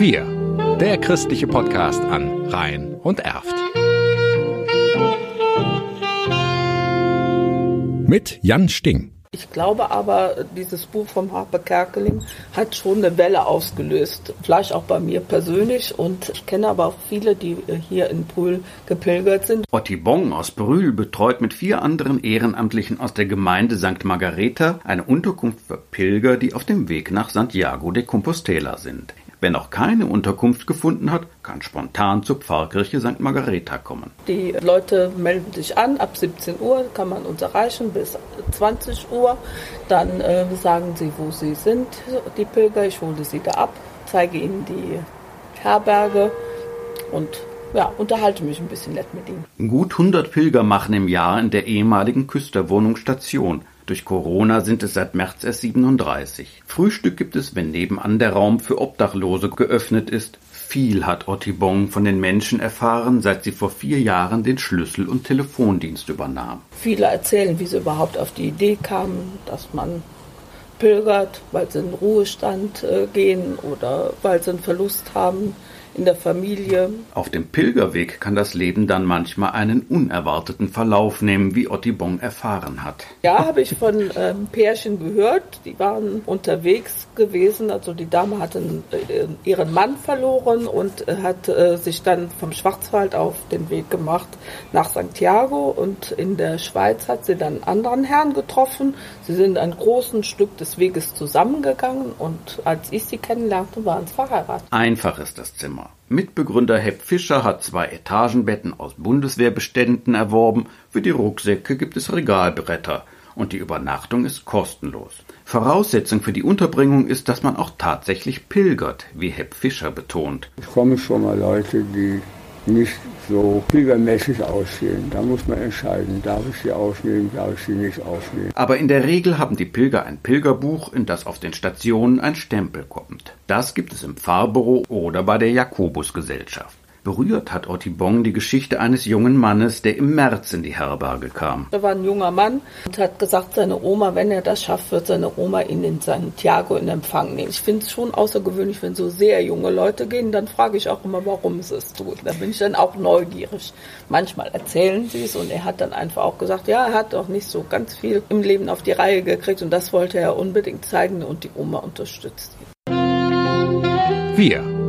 Wir, der christliche Podcast an Rhein und Erft. Mit Jan Sting. Ich glaube aber, dieses Buch vom Harpe Kerkeling hat schon eine Welle ausgelöst. Vielleicht auch bei mir persönlich. Und ich kenne aber auch viele, die hier in Brühl gepilgert sind. Otti Bong aus Brühl betreut mit vier anderen Ehrenamtlichen aus der Gemeinde St. Margareta eine Unterkunft für Pilger, die auf dem Weg nach Santiago de Compostela sind. Wer noch keine Unterkunft gefunden hat, kann spontan zur Pfarrkirche St. Margareta kommen. Die Leute melden sich an, ab 17 Uhr kann man uns erreichen bis 20 Uhr. Dann äh, sagen sie, wo sie sind, die Pilger. Ich hole sie da ab, zeige ihnen die Herberge und ja, unterhalte mich ein bisschen nett mit ihnen. Gut 100 Pilger machen im Jahr in der ehemaligen Küsterwohnung Station. Durch Corona sind es seit März erst 37. Frühstück gibt es, wenn nebenan der Raum für Obdachlose geöffnet ist. Viel hat Ottibong von den Menschen erfahren, seit sie vor vier Jahren den Schlüssel- und Telefondienst übernahm. Viele erzählen, wie sie überhaupt auf die Idee kamen, dass man pilgert, weil sie in Ruhestand äh, gehen oder weil sie einen Verlust haben in der Familie. Auf dem Pilgerweg kann das Leben dann manchmal einen unerwarteten Verlauf nehmen, wie Ottibong erfahren hat. Ja, habe ich von ähm, Pärchen gehört, die waren unterwegs gewesen. Also die Dame hatte äh, ihren Mann verloren und äh, hat äh, sich dann vom Schwarzwald auf den Weg gemacht nach Santiago und in der Schweiz hat sie dann einen anderen Herrn getroffen. Sie sind ein großes Stück des Weges zusammengegangen und als ich sie kennenlernte, waren sie verheiratet. Einfach ist das Zimmer. Mitbegründer Hepp Fischer hat zwei Etagenbetten aus Bundeswehrbeständen erworben. Für die Rucksäcke gibt es Regalbretter. Und die Übernachtung ist kostenlos. Voraussetzung für die Unterbringung ist, dass man auch tatsächlich pilgert, wie Hepp Fischer betont. Es kommen schon mal Leute, die nicht so pilgermäßig aussehen. Da muss man entscheiden, darf ich sie aufnehmen, darf ich sie nicht aufnehmen. Aber in der Regel haben die Pilger ein Pilgerbuch, in das auf den Stationen ein Stempel kommt. Das gibt es im Pfarrbüro oder bei der Jakobusgesellschaft. Berührt hat Ottibong die Geschichte eines jungen Mannes, der im März in die Herberge kam. Da war ein junger Mann und hat gesagt, seine Oma, wenn er das schafft, wird seine Oma ihn in Santiago in Empfang nehmen. Ich finde es schon außergewöhnlich, wenn so sehr junge Leute gehen. Dann frage ich auch immer, warum es tun. Da bin ich dann auch neugierig. Manchmal erzählen sie es und er hat dann einfach auch gesagt, ja, er hat auch nicht so ganz viel im Leben auf die Reihe gekriegt und das wollte er unbedingt zeigen und die Oma unterstützt ihn. Wir,